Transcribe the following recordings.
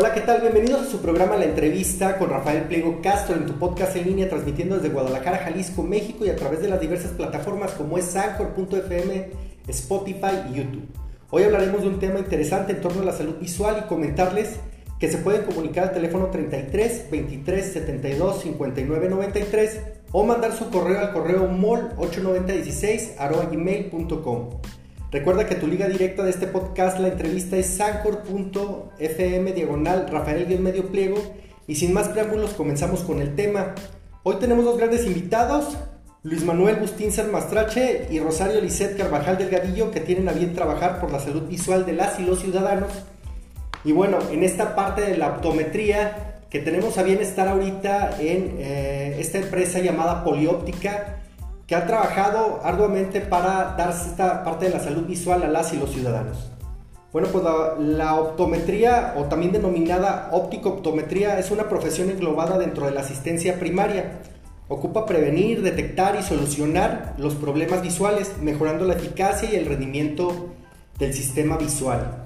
Hola, ¿qué tal? Bienvenidos a su programa La Entrevista con Rafael Pliego Castro en tu podcast en línea transmitiendo desde Guadalajara, Jalisco, México y a través de las diversas plataformas como es Anchor.fm, Spotify y YouTube. Hoy hablaremos de un tema interesante en torno a la salud visual y comentarles que se pueden comunicar al teléfono 33 23 72 59 93 o mandar su correo al correo mol8916 gmail.com. Recuerda que tu liga directa de este podcast, la entrevista es sancor.fm diagonal Rafael medio pliego. Y sin más preámbulos, comenzamos con el tema. Hoy tenemos dos grandes invitados, Luis Manuel Bustín Mastrache y Rosario Lisset Carvajal Delgadillo, que tienen a bien trabajar por la salud visual de las y los ciudadanos. Y bueno, en esta parte de la optometría, que tenemos a bien estar ahorita en eh, esta empresa llamada Polióptica, que ha trabajado arduamente para dar esta parte de la salud visual a las y los ciudadanos. Bueno, pues la, optometría o también denominada óptico-optometría es una profesión englobada dentro de la asistencia primaria. Ocupa prevenir, detectar y solucionar los problemas visuales, mejorando la eficacia y el rendimiento del sistema visual.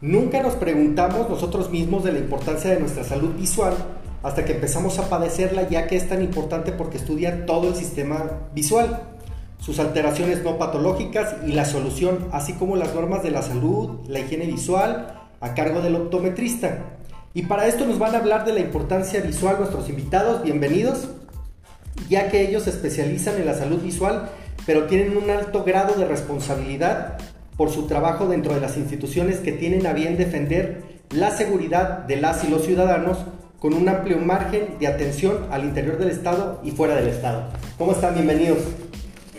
Nunca nos preguntamos nosotros mismos de la importancia de nuestra salud visual hasta que empezamos a padecerla ya que es tan importante porque estudia todo el sistema visual, sus alteraciones no patológicas y la solución, así como las normas de la salud, la higiene visual a cargo del optometrista. Y para esto nos van a hablar de la importancia visual nuestros invitados, bienvenidos, ya que ellos se especializan en la salud visual, pero tienen un alto grado de responsabilidad por su trabajo dentro de las instituciones que tienen a bien defender la seguridad de las y los ciudadanos con un amplio margen de atención al interior del Estado y fuera del Estado. ¿Cómo están? Bienvenidos.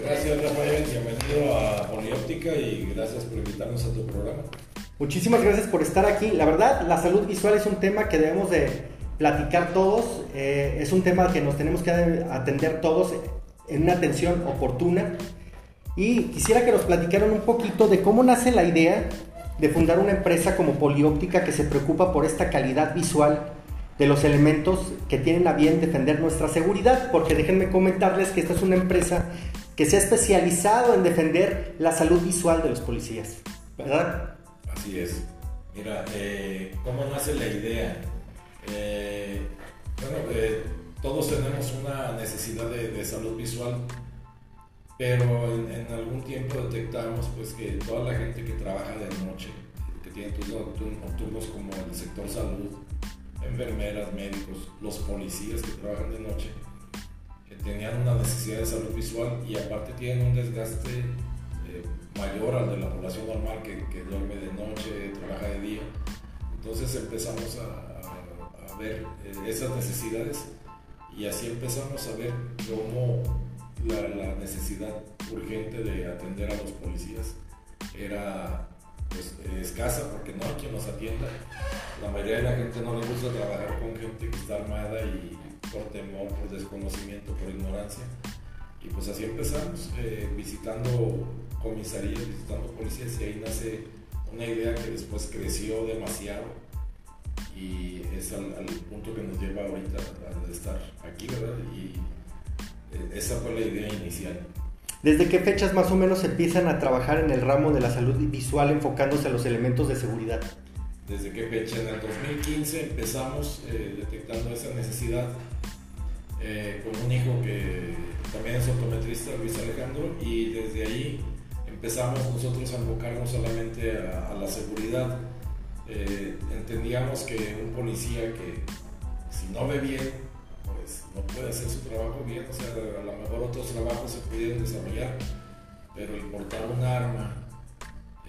Gracias Rafael, bienvenido a Polióptica y gracias por invitarnos a tu programa. Muchísimas gracias por estar aquí. La verdad, la salud visual es un tema que debemos de platicar todos, eh, es un tema que nos tenemos que atender todos en una atención oportuna. Y quisiera que nos platicaran un poquito de cómo nace la idea de fundar una empresa como Polióptica que se preocupa por esta calidad visual de los elementos que tienen a bien defender nuestra seguridad, porque déjenme comentarles que esta es una empresa que se ha especializado en defender la salud visual de los policías, ¿verdad? Así es. Mira, eh, ¿cómo nace la idea? Eh, bueno, eh, todos tenemos una necesidad de, salud visual, pero en, algún tiempo detectamos pues, que toda la gente que trabaja de noche, que tiene turnos como el sector salud, enfermeras, médicos, los policías que trabajan de noche, que tenían una necesidad de salud visual y aparte tienen un desgaste eh, mayor al de la población normal que, duerme de noche, trabaja de día. Entonces empezamos a, ver eh, esas necesidades y así empezamos a ver cómo la, necesidad urgente de atender a los policías era escasa porque no hay quien nos atienda. La mayoría de la gente no le gusta trabajar con gente que está armada y por temor, por desconocimiento, por ignorancia. Y pues así empezamos, eh, visitando comisarías, visitando policías y ahí nace una idea que después creció demasiado y es al, punto que nos lleva ahorita a estar aquí, ¿verdad? Y eh, esa fue la idea inicial. ¿Desde qué fechas más o menos empiezan a trabajar en el ramo de la salud visual enfocándose a los elementos de seguridad? ¿Desde qué fecha? En el 2015 empezamos eh, detectando esa necesidad eh, con un hijo que también es optometrista, Luis Alejandro, y desde ahí empezamos nosotros a enfocarnos solamente a, la seguridad. Eh, entendíamos que un policía que si no ve bien no puede hacer su trabajo bien, o sea, a lo mejor otros trabajos se pudieran desarrollar, pero el portar un arma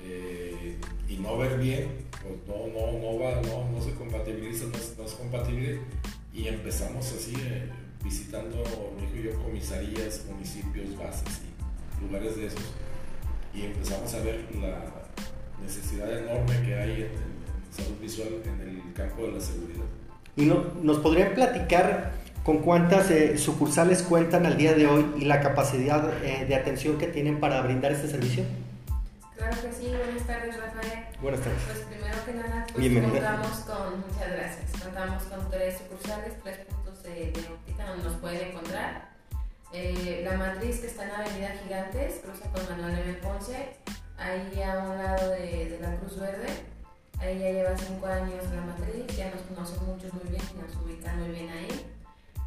eh, y no ver bien, pues no, no, no, va, no, no se compatibiliza, no es, compatible, y empezamos así, eh, visitando, yo, comisarías, municipios, bases y lugares de esos, y empezamos a ver la necesidad enorme que hay en, salud visual en el campo de la seguridad. ¿Y no, nos podrían platicar con cuántas eh, sucursales cuentan al día de hoy y la capacidad eh, de atención que tienen para brindar este servicio? Claro que sí, buenas tardes Rafael. Buenas tardes. Pues primero que nada, pues contamos con, muchas gracias, contamos con tres sucursales, tres puntos de, óptica donde nos pueden encontrar. Eh, la matriz que está en Avenida Gigantes, cruza con Manuel M. Ponce, ahí a un lado de, de la Cruz Verde Ahí ya lleva cinco años la matriz, ya nos conocen muchos muy bien, nos ubican muy bien ahí.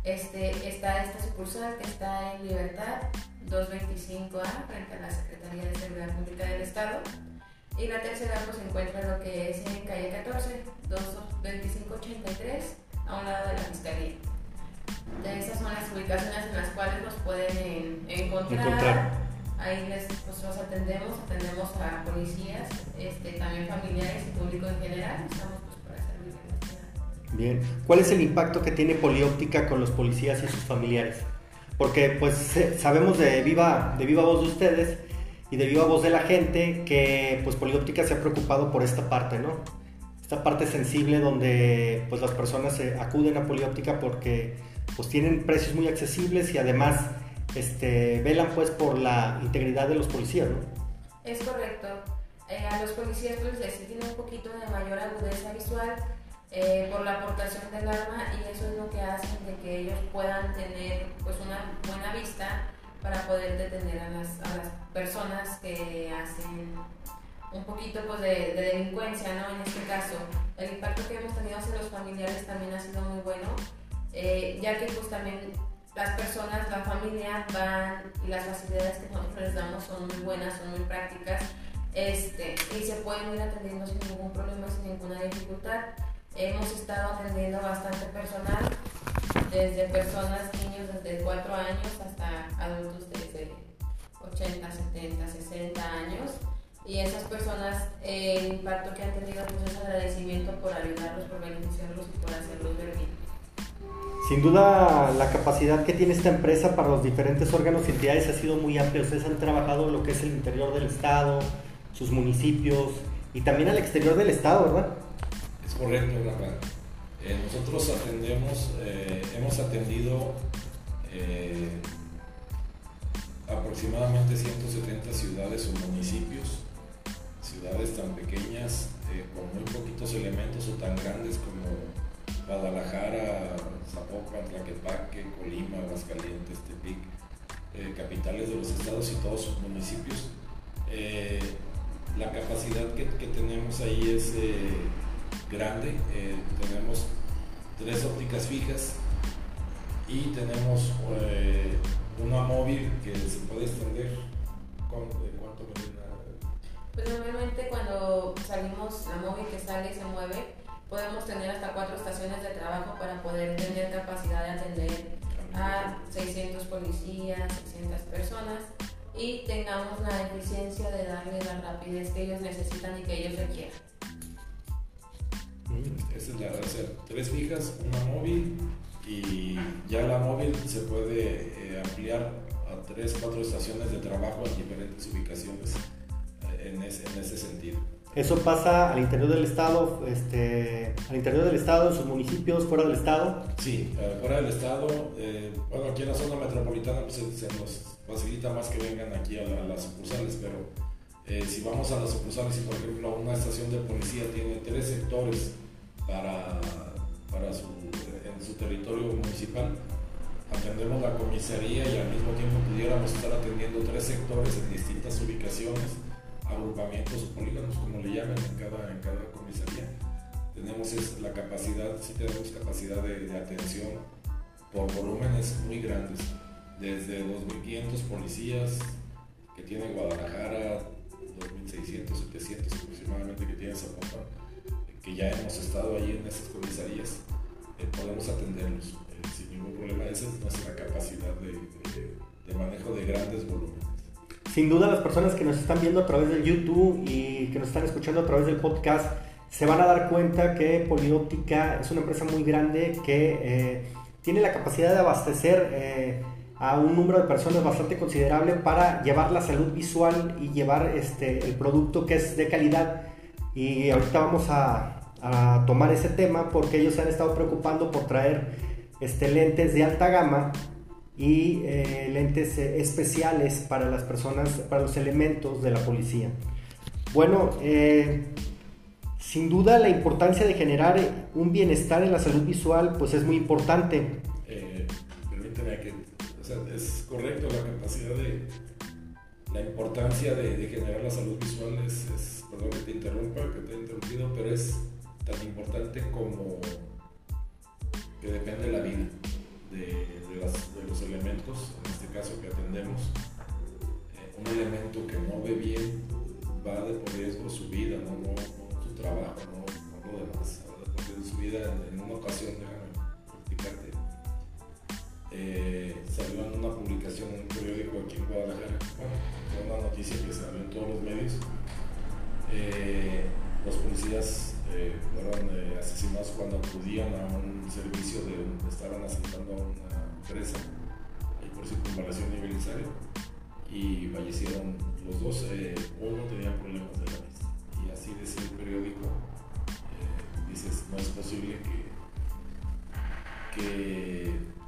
Este, está esta sucursal que está en Libertad 225A, frente a la Secretaría de Seguridad Pública del Estado. Y la tercera pues se encuentra lo que es en calle 14, 22583, a un lado de la Fiscalía. Esas son las ubicaciones en las cuales nos pueden encontrar. Ahí les, pues, los atendemos, atendemos a policías, este, también familiares y público en general. Estamos pues, para. Bien, ¿cuál es el impacto que tiene Polióptica con los policías y sus familiares? Porque pues sabemos de viva, de viva voz de ustedes y de viva voz de la gente que pues Polióptica se ha preocupado por esta parte, ¿no? Esta parte sensible donde pues las personas acuden a Polióptica porque pues tienen precios muy accesibles y además este, velan pues por la integridad de los policías, ¿no? Es correcto. Eh, a los policías pues les tiene un poquito de mayor agudeza visual eh, por la aportación del arma y eso es lo que hace de que ellos puedan tener pues una buena vista para poder detener a las, a las personas que hacen un poquito pues, de, de, delincuencia, ¿no? En este caso, el impacto que hemos tenido hacia los familiares también ha sido muy bueno, eh, ya que pues también las personas, la familia van y las facilidades que nosotros les damos son muy buenas, son muy prácticas este, y se pueden ir atendiendo sin ningún problema, sin ninguna dificultad. Hemos estado atendiendo bastante personal, desde personas, niños desde 4 años hasta adultos desde 80, 70, 60 años. Y esas personas, el impacto que han tenido pues, es agradecimiento por ayudarlos, por beneficiarlos y por hacerlos ver bien. Sin duda, la capacidad que tiene esta empresa para los diferentes órganos y entidades ha sido muy amplia. Ustedes han trabajado lo que es el interior del Estado, sus municipios y también al exterior del Estado, ¿verdad? Correcto, Rafael. Eh, nosotros atendemos, eh, hemos atendido eh, aproximadamente 170 ciudades o municipios, ciudades tan pequeñas, con muy poquitos elementos o tan grandes como Guadalajara, Zapopan, Tlaquepaque, Colima, Aguascalientes, Tepic, eh, capitales de los estados y todos sus municipios. Eh, la capacidad que, tenemos ahí es eh, grande. tenemos tres ópticas fijas y tenemos una móvil que se puede extender. ¿Cuánto, cuánto Pues normalmente cuando salimos, la móvil que sale y se mueve, podemos tener hasta cuatro estaciones de trabajo para poder tener capacidad de atender a 600 policías, 600 personas y tengamos la eficiencia de darle la rapidez que ellos necesitan y que ellos requieran. Esa es la razón. Tres fijas, una móvil y ya la móvil se puede eh, ampliar a tres, cuatro estaciones de trabajo en diferentes ubicaciones eh, en ese sentido. Eso pasa al interior del estado, este, al interior del estado, en sus municipios, fuera del estado. Sí, eh, fuera del estado. Eh, bueno, aquí en la zona metropolitana pues, se, nos facilita más que vengan aquí a, las sucursales, pero eh, si vamos a las sucursales y por ejemplo una estación de policía tiene tres sectores para, para su, en su territorio municipal, atendemos la comisaría y al mismo tiempo pudiéramos estar atendiendo tres sectores en distintas ubicaciones agrupamientos o polígonos, como le llaman en cada, en cada comisaría. Tenemos la capacidad, sí tenemos capacidad de, atención por volúmenes muy grandes, desde 2.500 policías que tiene Guadalajara, 2.600, 700 aproximadamente que tiene Zapopan, que ya hemos estado ahí en esas comisarías, eh, podemos atenderlos eh, sin ningún problema. Esa es nuestra capacidad de manejo de grandes volúmenes. Sin duda las personas que nos están viendo a través del YouTube y que nos están escuchando a través del podcast se van a dar cuenta que Polióptica es una empresa muy grande que eh, tiene la capacidad de abastecer eh, a un número de personas bastante considerable para llevar la salud visual y llevar este, el producto que es de calidad. Y ahorita vamos a, a tomar ese tema porque ellos se han estado preocupando por traer este, lentes de alta gama y eh, lentes eh, especiales para las personas, para los elementos de la policía. Bueno, eh, sin duda la importancia de generar un bienestar en la salud visual pues es muy importante. permíteme que, o sea, es correcto la capacidad de, la importancia de, generar la salud visual es, perdón que te interrumpa, que te he interrumpido, pero es tan importante como que depende de la vida, de, los elementos, en este caso que atendemos. Eh, un elemento que no ve bien va de por riesgo su vida, no, ahí por circunvalación de y fallecieron los dos. Eh, uno tenía problemas de la vista. Y así decía el periódico, eh, dices, no es posible que...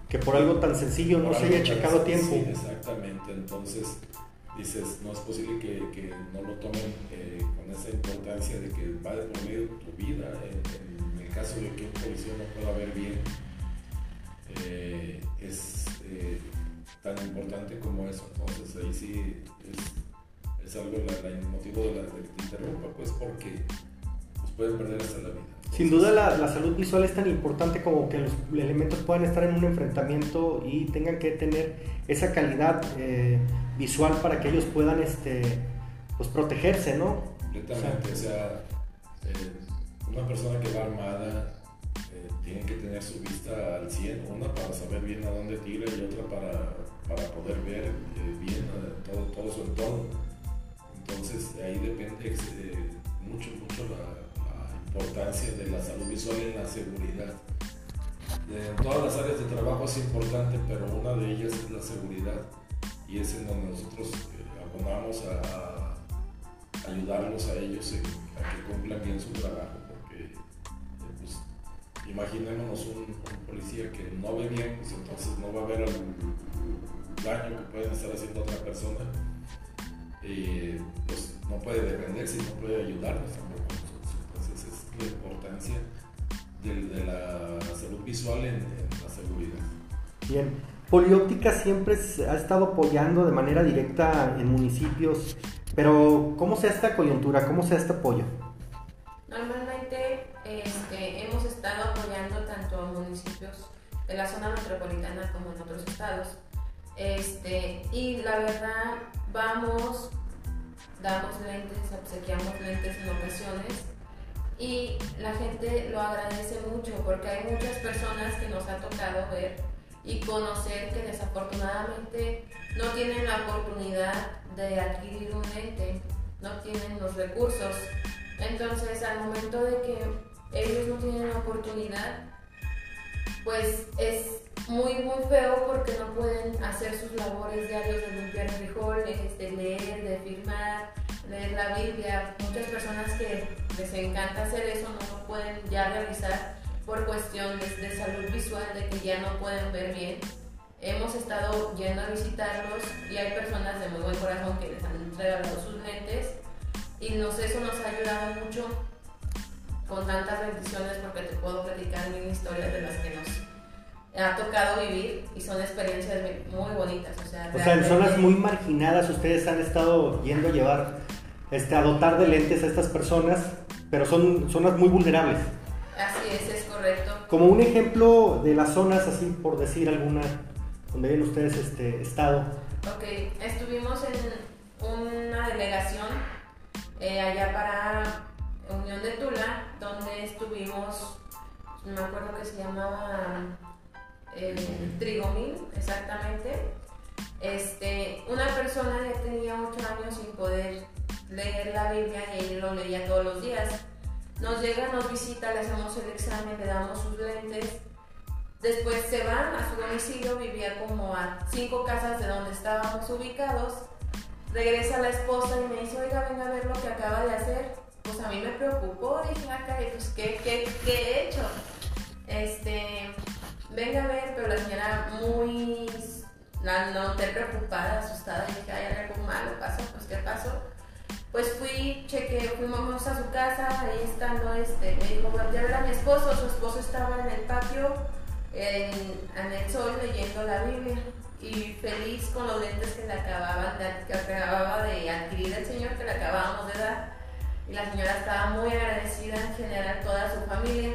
Que, por algo tan sencillo no se haya checado tiempo. exactamente. Entonces dices, no es posible que, que no lo tomen eh, con esa importancia de que va de por medio tu vida. en el caso de que un policía no pueda ver bien eh, es eh, tan importante como eso. Entonces, ahí sí es, es algo, el motivo de, la, de que te interrumpa, pues porque pues, pueden perder hasta la vida. Sin duda la, la, salud visual es tan importante como que los elementos puedan estar en un enfrentamiento y tengan que tener esa calidad eh, visual para que ellos puedan este, pues, protegerse, ¿no? Completamente, o sea, eh, una persona que va armada eh, tiene que tener su vista al 100, una para saber bien a dónde tira y otra para, para poder ver bien todo, todo su entorno. Entonces ahí depende mucho, mucho la importancia de la salud visual en la seguridad. En todas las áreas de trabajo es importante, pero una de ellas es la seguridad y es en donde nosotros eh, abonamos a, ayudarlos a ellos a que cumplan bien su trabajo, eh, imaginémonos un, policía que no ve bien, pues entonces no va a ver el daño que pueden estar haciendo a otra persona, y pues no puede defenderse y no puede ayudarnos la importancia de, la salud visual en, la seguridad. Bien, Polióptica siempre ha estado apoyando de manera directa en municipios, pero ¿cómo sea esta coyuntura? ¿Cómo sea este apoyo? Normalmente este, hemos municipios de la zona metropolitana como en otros estados. Este, y la verdad, vamos, damos lentes, obsequiamos lentes en ocasiones y la gente lo agradece mucho porque hay muchas personas que nos ha tocado ver y conocer que desafortunadamente no tienen la oportunidad de adquirir un lente, no tienen los recursos. Entonces al momento de que ellos no tienen la oportunidad, pues es muy muy feo porque no pueden hacer sus labores diarios de limpiar frijoles, de leer, de firmar, leer la Biblia. Muchas personas que les encanta hacer eso no lo pueden ya realizar por cuestiones de salud visual, de que ya no pueden ver bien. Hemos estado yendo a visitarlos y hay personas de muy buen corazón que les han regalado sus lentes y nos, eso nos ha ayudado mucho con tantas bendiciones porque te puedo platicar mil historias de las que nos ha tocado vivir y son experiencias muy bonitas. O sea, o sea, en zonas muy marginadas ustedes han estado yendo a llevar este, a dotar de lentes a estas personas, pero son zonas muy vulnerables. Así es, es correcto. Como un ejemplo de las zonas, así por decir alguna, donde ven ustedes este estado. Ok, estuvimos en una delegación eh, allá para Unión de Tula, donde estuvimos, me acuerdo que se llamaba eh, exactamente. Este, una persona ya tenía 8 años sin poder leer la Biblia y él lo leía todos los días. Nos llega, nos visita, le hacemos el examen, le damos sus lentes. Después se van a su domicilio, vivía como a cinco casas de donde estábamos ubicados. Regresa la esposa y me dice, oiga, venga a ver lo que acaba de hacer. Pues a mí me preocupó, dije, acá, pues ¿qué, qué, qué he hecho? Este, venga a ver, pero la señora muy, no, no, te preocupada, asustada, dije, hay algo malo, pasó, pues ¿qué pasó? pues fui, chequé, fuimos a su casa, ahí estando, este, me dijo, bueno, ya era mi esposo, su esposo estaba en el patio, en, el sol, leyendo la Biblia. y feliz con los lentes que, le acababa de adquirir el señor, que le acabábamos de dar. Y la señora estaba muy agradecida en general, toda su familia.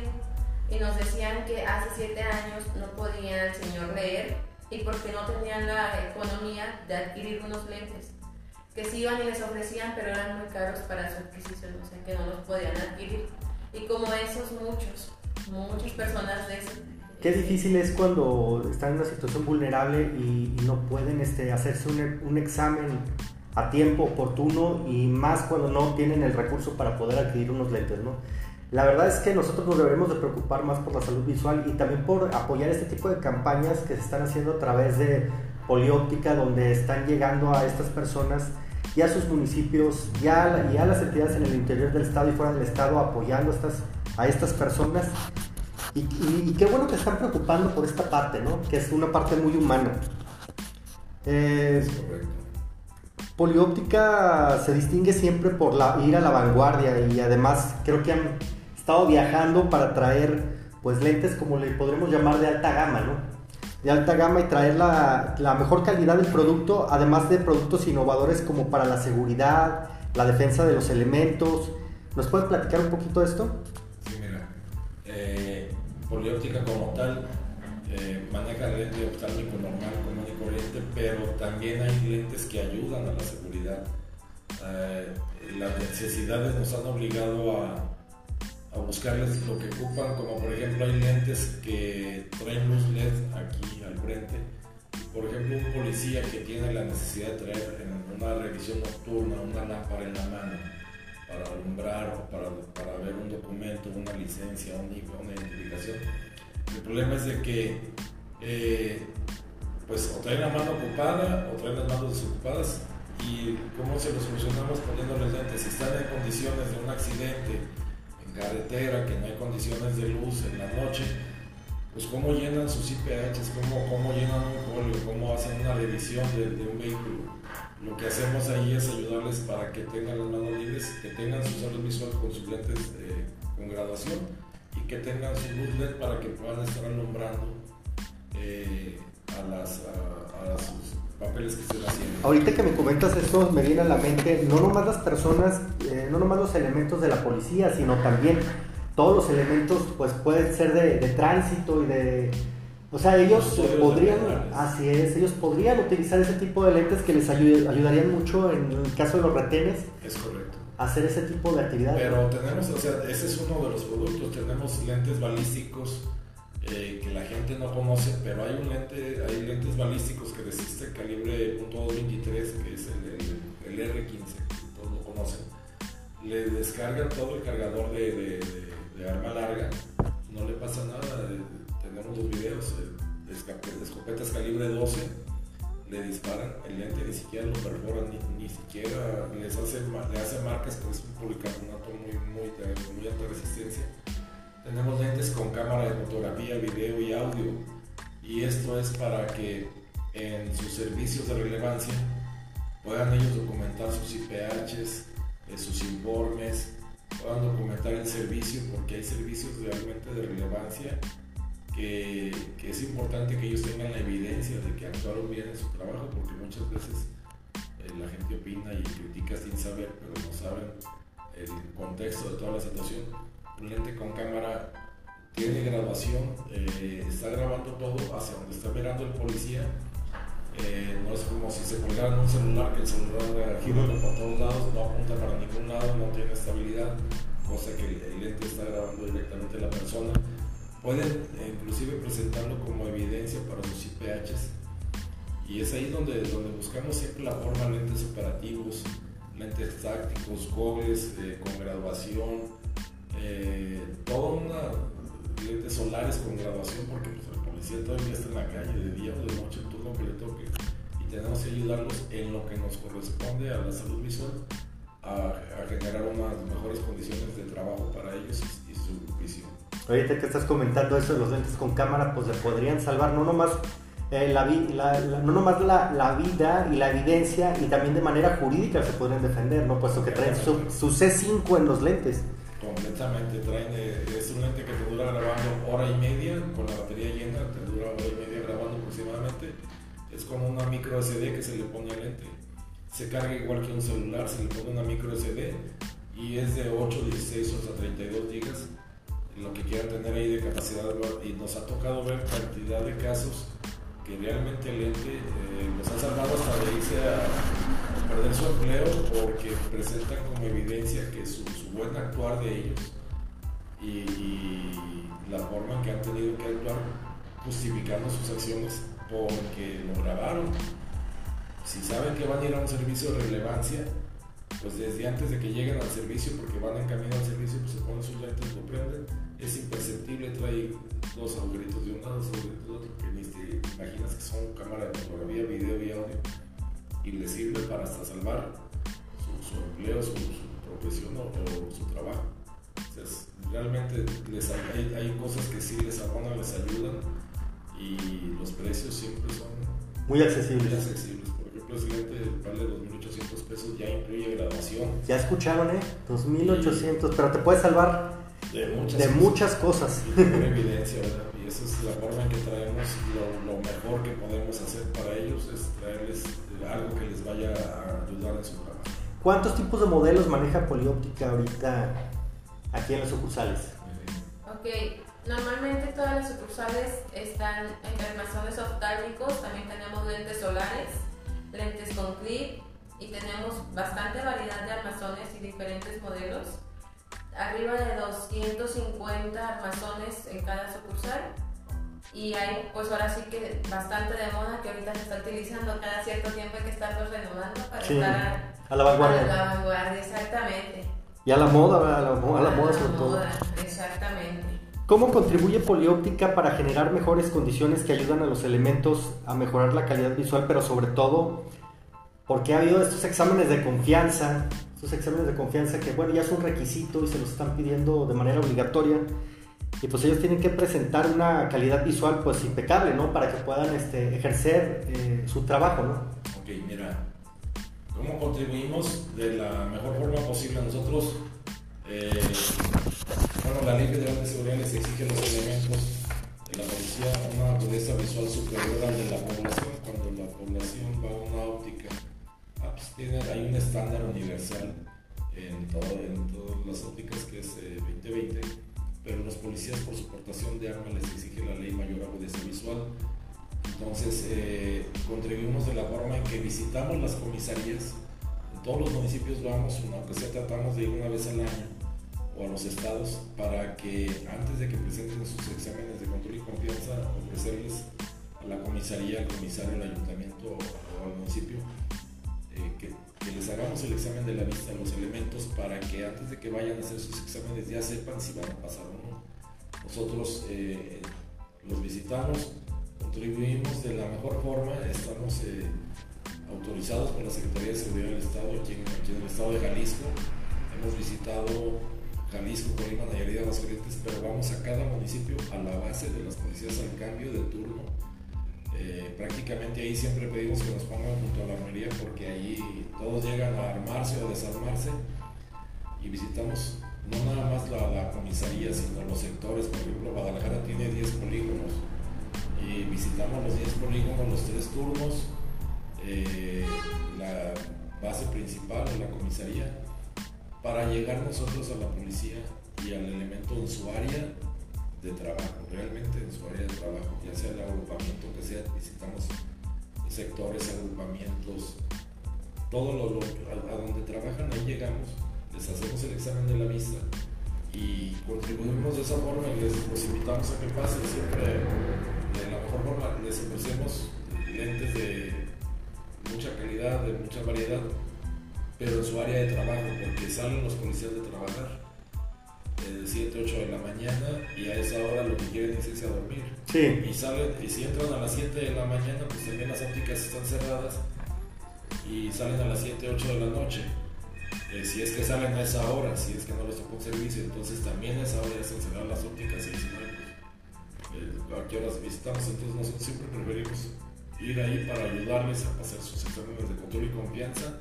Y nos decían que hace siete años no podía el señor leer y porque no tenían la economía de adquirir unos lentes. Que sí iban y les ofrecían, pero eran muy caros para su adquisición, o sea que no los podían adquirir. Y como esos, muchos, muchas personas de eso Qué difícil es cuando están en una situación vulnerable y, no pueden este, hacerse un, un, examen a tiempo oportuno y más cuando no tienen el recurso para poder adquirir unos lentes, ¿no? La verdad es que nosotros nos deberemos de preocupar más por la salud visual y también por apoyar este tipo de campañas que se están haciendo a través de Polióptica, donde están llegando a estas personas y a sus municipios y a las entidades en el interior del estado y fuera del estado apoyando estas, a estas personas y, qué bueno que están preocupando por esta parte, ¿no? Que es una parte muy humana. Eh, Polióptica se distingue siempre por ir a la vanguardia y además creo que han estado viajando para traer pues lentes como le podremos llamar de alta gama, ¿no? De alta gama y traer la, mejor calidad del producto, además de productos innovadores como para la seguridad, la defensa de los elementos. ¿Nos puedes platicar un poquito de esto? polióptica como tal eh, maneja lente oftálmico normal, común y corriente, pero también hay lentes que ayudan a la seguridad. Eh, las necesidades nos han obligado a, buscarles lo que ocupan, como por ejemplo hay lentes que traen luz LED aquí al frente. Por ejemplo, un policía que tiene la necesidad de traer en una revisión nocturna una lámpara en la mano para alumbrar o para, ver un documento, una licencia, una identificación. El problema es de que eh, pues o traen la mano ocupada o traen las manos desocupadas y cómo se lo solucionamos poniéndoles lentes. Si están en condiciones de un accidente en carretera, que no hay condiciones de luz en la noche, pues cómo llenan sus IPHs, cómo, cómo llenan un folio, cómo hacen una revisión de, de un vehículo lo que hacemos ahí es ayudarles para que tengan las manos libres, que tengan su salud visual con sus lentes eh, con graduación y que tengan su LED para que puedan estar alumbrando eh, a, las, a, sus papeles que estén haciendo. Ahorita que me comentas esto, me viene a la mente no nomás las personas, eh, no nomás los elementos de la policía, sino también todos los elementos, pues pueden ser de, de tránsito y de o sea, ellos podrían, así es, ellos podrían utilizar ese tipo de lentes que les ayudarían mucho en el caso de los retenes. Es correcto. Hacer ese tipo de actividad. Pero tenemos, o sea, ese es uno de los productos. Tenemos lentes balísticos eh, que la gente no conoce, pero hay un lente, hay lentes balísticos que resiste calibre .23, que es el, el, R15, todos lo conocen. Le descargan todo el cargador de, de, de arma larga, no le pasa nada tenemos los videos, de escopetas calibre 12, le disparan, el lente ni siquiera lo perforan, ni, siquiera les hace, le hace marcas, porque es un policarbonato muy, muy, de muy alta resistencia. Tenemos lentes con cámara de fotografía, video y audio, y esto es para que en sus servicios de relevancia puedan ellos documentar sus IPHs, eh, sus informes, puedan documentar el servicio, porque hay servicios realmente de relevancia que, es importante que ellos tengan la evidencia de que actuaron bien en su trabajo, porque muchas veces eh, la gente opina y critica sin saber, pero no saben el contexto de toda la situación. Un lente con cámara tiene grabación, eh, está grabando todo hacia donde está mirando el policía. Eh, no es como si se colgara un celular, que el celular gira para todos lados, no apunta para ningún lado, no tiene estabilidad, cosa que el lente está grabando directamente a la persona pueden eh, inclusive presentarlo como evidencia para sus IPHs. Y es ahí donde, donde buscamos siempre la forma lentes operativos, lentes tácticos, goggles eh, con graduación, eh, lentes solares con graduación porque pues, el policía todavía está en la calle de día o de noche, el turno que le toque y tenemos que ayudarlos en lo que nos corresponde a la salud visual a, generar unas mejores condiciones de trabajo para ellos y, y su visión. Ahorita que estás comentando eso de los lentes con cámara, pues le podrían salvar no nomás, eh, la, no nomás la, vida y la evidencia, y también de manera jurídica se podrían defender, ¿no? Puesto que traen su, C5 en los lentes. Completamente, traen, es un lente que te dura grabando hora y media, con la batería llena, te dura hora y media grabando aproximadamente. es como una micro SD que se le pone al lente. Se carga igual que un celular, se le pone una micro SD y es de 8, 16 o hasta 32 gigas, lo que quiera tener ahí de capacidad. Y nos ha tocado ver cantidad de casos que realmente el lente eh, los ha salvado hasta de irse a, perder su empleo porque presentan como evidencia que su, buen actuar de ellos y, la forma en que han tenido que actuar justificando sus acciones porque lo grabaron. Si saben que van a ir a un servicio de relevancia, pues desde antes de que lleguen al servicio, porque van en camino al servicio, pues se ponen sus lentes, lo prenden, es imperceptible, trae dos agujeritos de un lado, dos agujeritos de otro, que ni te imaginas que son cámara de fotografía, video y audio, y les sirve para hasta salvar su, empleo, su, profesión o, su trabajo. Entonces, realmente les hay, hay, cosas que sí les abonan, les ayudan, y los precios siempre son muy accesibles. Muy accesibles ese vale 2.800 pesos, ya incluye graduación. Ya escucharon, ¿eh? 2.800, pero te puede salvar de muchas, cosas. Y evidencia, ¿verdad? Y esa es la forma en que traemos lo, mejor que podemos hacer para ellos, es traerles algo que les vaya a ayudar en su trabajo. ¿Cuántos tipos de modelos maneja Polióptica ahorita aquí en las sucursales? Ok, normalmente todas las sucursales están en armazones oftálmicos, también tenemos lentes solares lentes con clip y tenemos bastante variedad de armazones y diferentes modelos. Arriba de 250 armazones en cada sucursal y hay pues ahora sí que bastante de moda que ahorita se está utilizando cada cierto tiempo hay que estarlos renovando para estar a la vanguardia. A la vanguardia, exactamente. Y a la moda, a la, moda sobre todo. Exactamente. ¿Cómo contribuye Polióptica para generar mejores condiciones que ayudan a los elementos a mejorar la calidad visual, pero sobre todo porque ha habido estos exámenes de confianza, estos exámenes de confianza que bueno, ya es un requisito y se los están pidiendo de manera obligatoria y pues ellos tienen que presentar una calidad visual pues impecable, ¿no? Para que puedan este, ejercer eh, su trabajo, ¿no? Ok, mira, ¿cómo contribuimos de la mejor forma posible nosotros? Eh, bueno, la Ley Federal de Seguridad les exige los elementos de la policía una agudeza visual superior a de la población. Cuando la población va a hay un estándar universal en, todas las ópticas que es 2020, eh, pero los policías por su portación de arma les exige la ley mayor agudeza visual. Entonces, eh, contribuimos de la forma en que visitamos las comisarías. En todos los municipios vamos, aunque sea tratamos de ir una vez al año a los estados para que antes de que presenten sus exámenes de control y confianza ofrecerles a la comisaría, al comisario, al ayuntamiento o, al municipio eh, que, les hagamos el examen de la vista, los elementos, para que antes de que vayan a hacer sus exámenes ya sepan si van a pasar o no. Nosotros eh, los visitamos, contribuimos de la mejor forma, estamos eh, autorizados por la Secretaría de Seguridad del Estado aquí en el Estado de Jalisco. Hemos visitado Jalisco, Colima, Nayarit, Aguascalientes, pero vamos a cada municipio a la base de las policías al cambio de turno. Eh, prácticamente ahí siempre pedimos que nos pongan junto a la armería porque ahí todos llegan a armarse o desarmarse y visitamos no nada más la, comisaría, sino los sectores. Por ejemplo, Guadalajara tiene 10 polígonos y visitamos los 10 polígonos, los tres turnos, eh, la base principal de la comisaría para llegar nosotros a la policía y al elemento en su área de trabajo, realmente en su área de trabajo, ya sea el agrupamiento que sea, visitamos sectores, agrupamientos, todo lo, a, donde trabajan, ahí llegamos, les hacemos el examen de la vista y contribuimos de esa forma y les invitamos a que pasen siempre de la mejor forma, les ofrecemos lentes de mucha calidad, de mucha variedad pero en su área de trabajo, porque salen los policías de trabajar de 7, 8 de la mañana y a esa hora lo que quieren es irse a dormir. Sí. Y, salen, y si entran a las 7 de la mañana, pues también las ópticas están cerradas y salen a las 7, 8 de la noche. Eh, si es que salen a esa hora, si es que no les tocó un servicio, entonces también a esa hora ya están cerradas las ópticas y dicen, pues, eh, a qué horas visitamos, entonces nosotros siempre preferimos ir ahí para ayudarles a pasar sus exámenes de control y confianza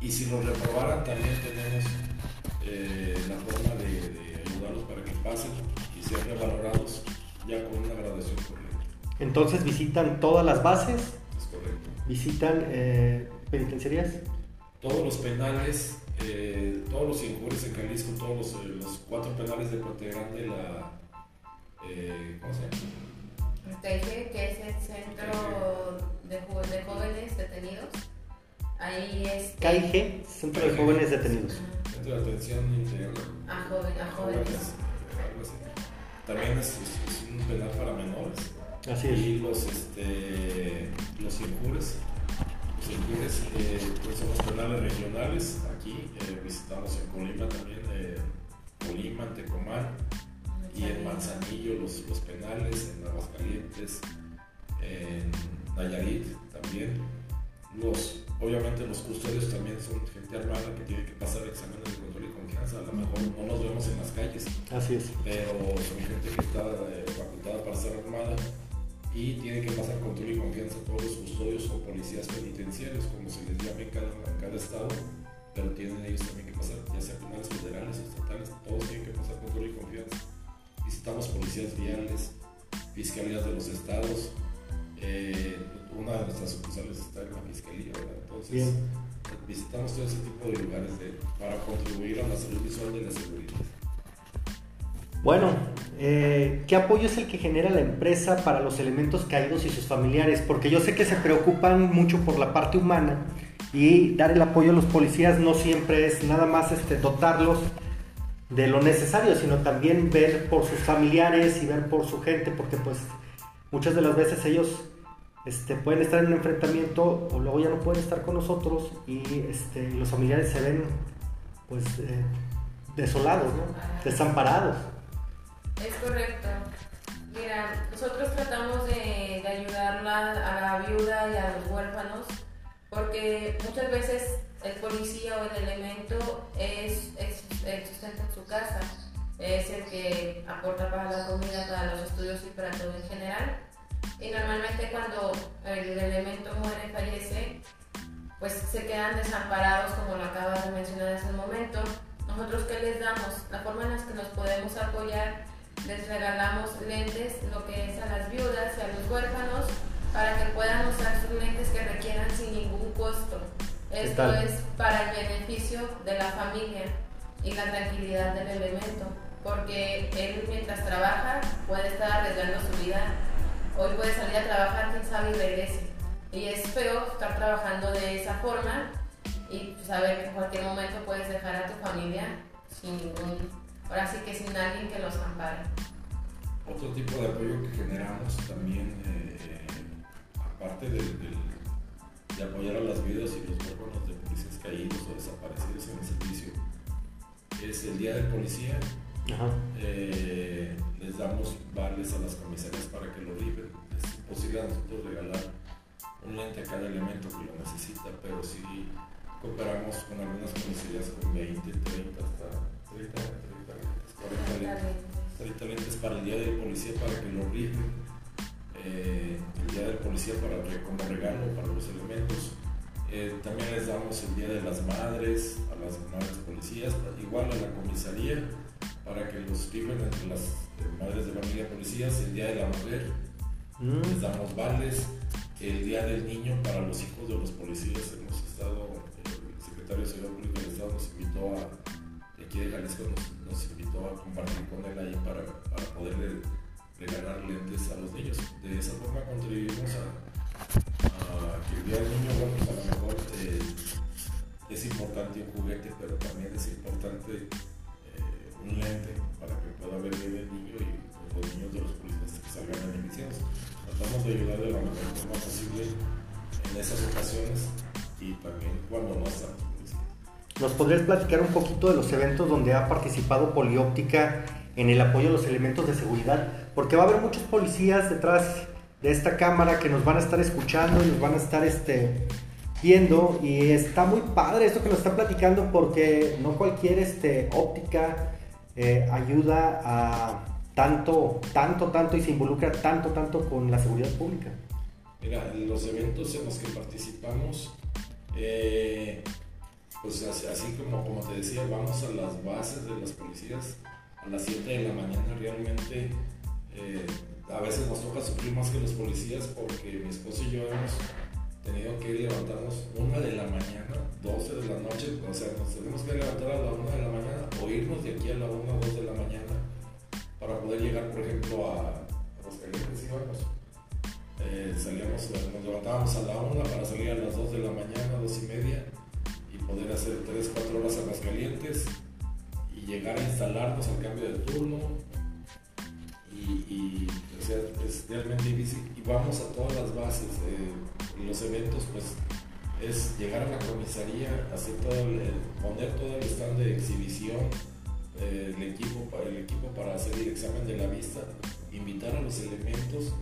y si los reprobaran, también tenemos eh, la forma de, pasen y sean revalorados ya con una graduación correcta. Entonces visitan todas las bases. Es correcto. visitan eh, penitenciarías? Todos los penales, eh, todos los injurios en Jalisco, todos los, eh, los cuatro penales de Puente Grande, la. Eh, ¿Cómo se llama? TEIGE, que es el Centro de, Jóvenes Detenidos. Ahí es. KIG, Centro de Jóvenes Detenidos. Centro de Atención Integral. A, joven, a jóvenes. Algo así. También es, es- es un penal para menores. Así es. Y los, este, los injures, los injures eh, pues son los penales regionales. Aquí eh, visitamos en Colima también, eh, Colima, en Tecomán y en Manzanillo los, los penales, en Aguascalientes, en Nayarit también. Los, obviamente los custodios también son gente armada que tiene que pasar exámenes de control y confianza. A lo mejor no los vemos en las calles, Así es. pero son gente que está eh, facultada para ser armada y tienen que pasar control y confianza a todos los custodios o policías penitenciarios, como se les llame en cada, en cada estado, pero tienen ellos también que pasar, ya sea penales federales o estatales, todos tienen que pasar control y confianza. Visitamos policías viales, fiscalías de los estados, eh, una de nuestras sucursales está en la fiscalía, ¿verdad? Entonces, Bien. visitamos todo ese tipo de lugares de- para contribuir a la salud visual de la seguridad. Bueno, eh, ¿qué apoyo es el que genera la empresa para los elementos caídos y sus familiares? Porque yo sé que se preocupan mucho por la parte humana y dar el apoyo a los policías no siempre es nada más este, dotarlos de lo necesario, sino también ver por sus familiares y ver por su gente, porque pues muchas de las veces ellos este, pueden estar en un enfrentamiento o luego ya no pueden estar con nosotros y este, los familiares se ven pues eh, desolados, ¿no? desamparados. Es correcto. Mira, nosotros tratamos de, de ayudarla a la viuda y a los huérfanos porque muchas veces el policía o el elemento es, es el sustento en su casa, es el que aporta para la comida, para los estudios y para todo en general. Y normalmente cuando el elemento muere, fallece, pues se quedan desamparados, como lo acabas de mencionar hace un momento. Nosotros, ¿qué les damos? La forma en la que nos podemos apoyar, les regalamos lentes, lo que es a las viudas y a los huérfanos, para que puedan usar sus lentes que requieran sin ningún costo. Esto es para el beneficio de la familia y la tranquilidad del elemento, porque él mientras trabaja puede estar arriesgando su vida. Hoy puede salir a trabajar, quién sabe, y regrese. Y es feo estar trabajando de esa forma y saber que en cualquier momento puedes dejar a tu familia sin ningún, ahora sí que sin alguien que los ampare. Otro tipo de apoyo que generamos también, eh, aparte de, apoyar a las vidas y los huérfanos de policías caídos o desaparecidos en el servicio, es el Día del Policía. Ajá. eh, les damos vales a las comisarías para que lo rifen. Es imposible a nosotros regalar un lente a cada elemento que lo necesita, pero sí cooperamos con algunas comisarías con 20, 30, hasta 30, 30 lentes, 40 lentes. 30 lentes para el día del policía para que lo rifen. Eh, el día del policía para que- como regalo para los elementos. Eh, también les damos el día de las madres, a las madres policías, igual a la comisaría, para que los rifen entre las madres de familia policías. El día de la mujer, Mm, les damos vales. El día del niño para los hijos de los policías. Hemos estado, el secretario de Seguridad Pública del Estado nos invitó a, aquí de Jalisco, nos, nos invitó a compartir con él ahí para, para poderle regalar lentes a los niños. De esa forma contribuimos a, a que el día del niño, bueno, pues a lo mejor eh, es importante un juguete, pero también es importante un lente para que pueda ver bien el niño y los niños de los policías que salgan beneficiados. Tratamos de ayudar de la mejor forma posible en esas ocasiones y también cuando no están. ¿Nos podrías platicar un poquito de los eventos donde ha participado Polióptica en el apoyo a los elementos de seguridad? Porque va a haber muchos policías detrás de esta cámara que nos van a estar escuchando y nos van a estar este, viendo y está muy padre esto que nos está platicando porque no cualquier este, óptica eh, ayuda a tanto, tanto, tanto y se involucra tanto, tanto con la seguridad pública. Mira, los eventos en los que participamos, eh, pues así, como, como te decía, vamos a las bases de las policías a las 7 de la mañana realmente. eh, a veces nos toca sufrir más que los policías porque mi esposo y yo hemos tenido que levantarnos una de la mañana, 12 de la noche, o sea, nos tenemos que levantar a la una de la mañana o irnos de aquí a la una o 2 de la mañana para poder llegar, por ejemplo, a los calientes íbamos. Eh, salíamos, nos levantábamos a la una para salir a las 2 de la mañana, 2 y media, y poder hacer 3, 4 horas a los calientes y llegar a instalarnos al cambio de turno. Y, y o sea, es realmente difícil. Y vamos a todas las bases. Eh, los eventos, pues, es llegar a la comisaría, hacer todo el, poner todo el stand de exhibición, eh, el, equipo, el equipo para hacer el examen de la vista, invitar a los elementos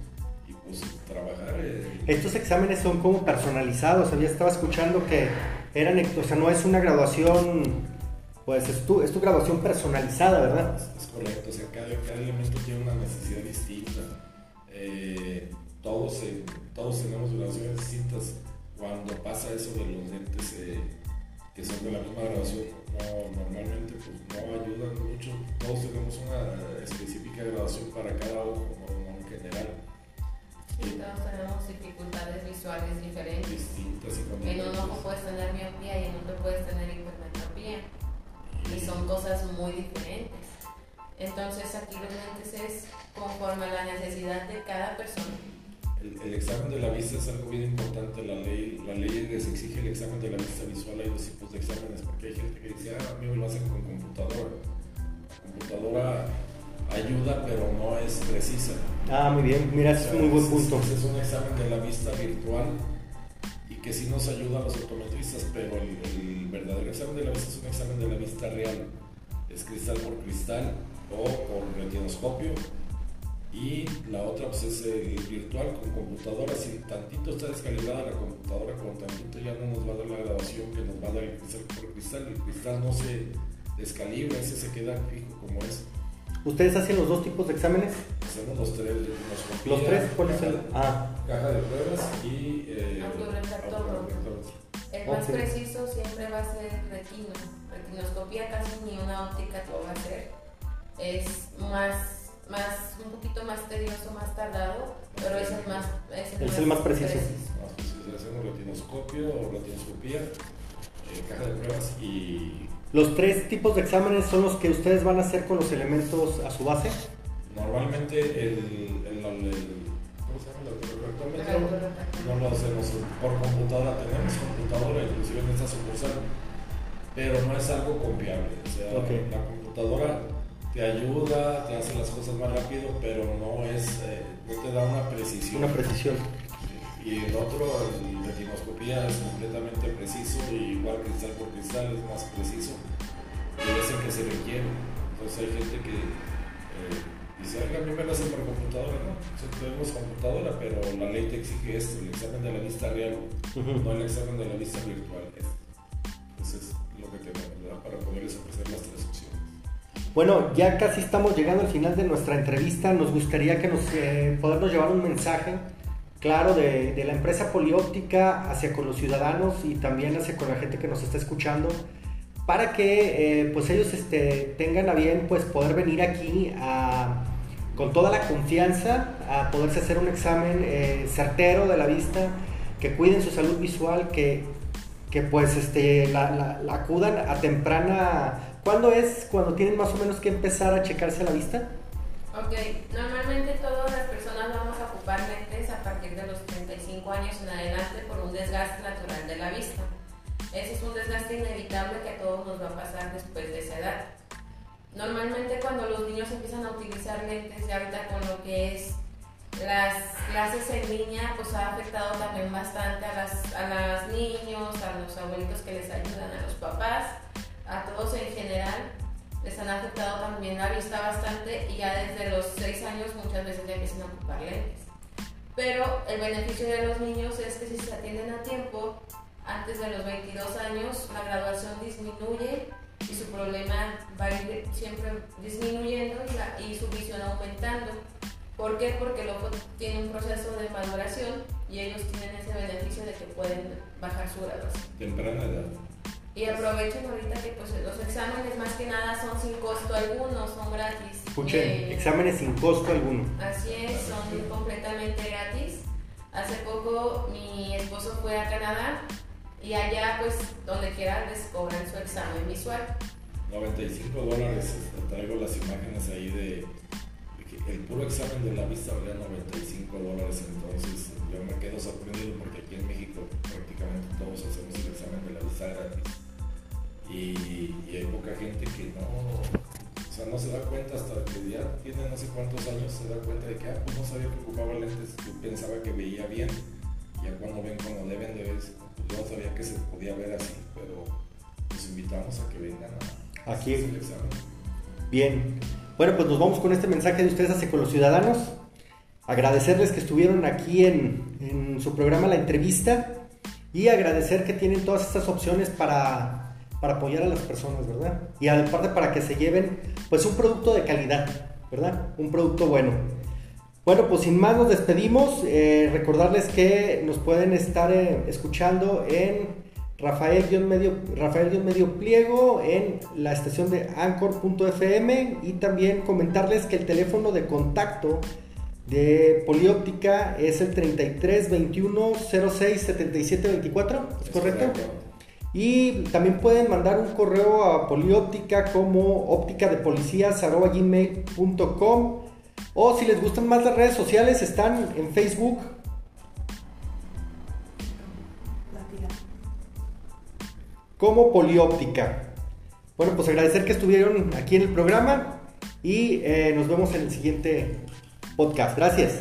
y pues trabajar. eh, Estos exámenes son como personalizados. Había estaba escuchando que eran, o sea, no es una graduación, pues es tu, es tu graduación personalizada, ¿verdad? Es, es correcto, o sea, cada, cada elemento tiene una necesidad distinta. Eh, todos, todos tenemos graduaciones distintas. Cuando pasa eso de los lentes eh, que son de la misma graduación, no, normalmente pues, no ayudan mucho. Todos tenemos una específica graduación para cada ojo, no, en general. Y todos tenemos dificultades visuales diferentes. Distintas y con En un ojo puedes tener miopía y en otro puedes tener hipermetropía. Y son cosas muy diferentes. Entonces aquí los lentes es conforme a la necesidad de cada persona. El, el examen de la vista es algo bien importante. La ley, la ley les exige el examen de la vista visual. Hay dos tipos de exámenes porque hay gente que dice, ah, a mí me lo hacen con computadora. La computadora ayuda, pero no es precisa. Ah, muy bien. Mira, es un muy buen punto. Es, es un examen de la vista virtual y que sí nos ayuda a los optometristas, pero el, el verdadero examen de la vista es un examen de la vista real. Es cristal por cristal o por retinoscopio. Y la otra pues, es el virtual con computadora. Si tantito está descalibrada la computadora, con tantito ya no nos va a dar la grabación que nos va a dar el cristal por cristal. El cristal no se descalibra, ese se queda fijo como es. ¿Ustedes hacen los dos tipos de exámenes? Hacemos los tres. retinoscopía, ¿Los tres? ¿Cuál es el...? caja- Ah, caja de pruebas y eh. El más preciso siempre va a ser retino. Retinoscopía casi ni una óptica lo va a hacer. Es más, más, un poquito más tedioso, más tardado, pero es el más, es Es el más preciso. Más preciso, hacemos retinoscopio o retinoscopía, eh, caja de pruebas y los tres tipos de exámenes son los que ustedes van a hacer con los elementos a su base. normalmente el, el, el- ¿cómo se llama? El autorretractómetro no lo hacemos por computadora, tenemos computadora inclusive en esta sucursal, pero no es algo confiable. O sea, la computadora te ayuda, te hace las cosas más rápido, pero no es, eh, no te da una precisión. Una precisión. Y el otro, el retinoscopía, es completamente preciso, y igual cristal por cristal es más preciso, y es el que se requiere. Entonces hay gente que eh, dice, "Oiga, a mí me lo hacen por computadora, ¿no? Nosotros tenemos computadora, pero la ley te exige esto, el examen de la vista real, no el examen de la vista virtual. Entonces es lo que tenemos, Bueno, ya casi estamos llegando al final de nuestra entrevista. Nos gustaría que nos eh, podernos llevar un mensaje claro de, la empresa polióptica hacia con los ciudadanos y también hacia con la gente que nos está escuchando para que eh, pues ellos este, tengan a bien pues poder venir aquí con toda la confianza a poderse hacer un examen eh, certero de la vista, que cuiden su salud visual, que, que pues este, la acudan a temprana... ¿Cuándo es cuando tienen más o menos que empezar a checarse la vista? Ok, normalmente todas las personas vamos a ocupar lentes a partir de los 35 años en adelante por un desgaste natural de la vista. Ese es un desgaste inevitable que a todos nos va a pasar después de esa edad. Normalmente cuando los niños empiezan a utilizar lentes, ya ahorita con lo que es las clases en línea, pues ha afectado también bastante a las, a los niños, a los abuelitos que les ayudan, a los papás, a todos en general les han afectado también la vista bastante y ya desde los 6 años muchas veces ya empiezan a ocupar lentes. Pero el beneficio de los niños es que si se atienden a tiempo, antes de los 22 años, la graduación disminuye y su problema va a ir siempre disminuyendo y, la- y su visión aumentando. ¿Por qué? Porque el ojo tiene un proceso de maduración y ellos tienen ese beneficio de que pueden bajar su graduación. Temprana edad. Y aprovechen ahorita que pues, los exámenes más que nada son sin costo alguno, son gratis. Escuchen, Eh, exámenes sin costo alguno. Así es, son completamente gratis. Hace poco mi esposo fue a Canadá y allá pues donde quiera les cobran su examen visual. 95 dólares, traigo las imágenes ahí de el puro examen de la vista valía 95 dólares, entonces yo me quedo sorprendido porque aquí en México prácticamente todos hacemos el examen de la vista gratis y, hay poca gente que no, o sea, no se da cuenta hasta que ya tiene no sé cuántos años, se da cuenta de que, ah, pues no sabía que ocupaba lentes, yo pensaba que veía bien, ya cuando ven como deben de ver, pues yo no sabía que se podía ver así, pero los invitamos a que vengan a, aquí. hacer el examen. Bien. Bueno, pues nos vamos con este mensaje de ustedes hacia con los ciudadanos. Agradecerles que estuvieron aquí en, su programa La Entrevista y agradecer que tienen todas estas opciones para, apoyar a las personas, ¿verdad? Y aparte para que se lleven pues un producto de calidad, ¿verdad? Un producto bueno. Bueno, pues sin más nos despedimos. Eh, recordarles que nos pueden estar eh, escuchando en Rafael-medio Rafael medio pliego en la estación de anchor.fm y también comentarles que el teléfono de contacto de Polióptica es el 33 21 06 77 24, ¿es correcto? Y también pueden mandar un correo a Polióptica como óptica de gmail.com o si les gustan más las redes sociales están en Facebook como polióptica. Bueno, pues agradecer que estuvieron aquí en el programa y eh, nos vemos en el siguiente podcast. Gracias.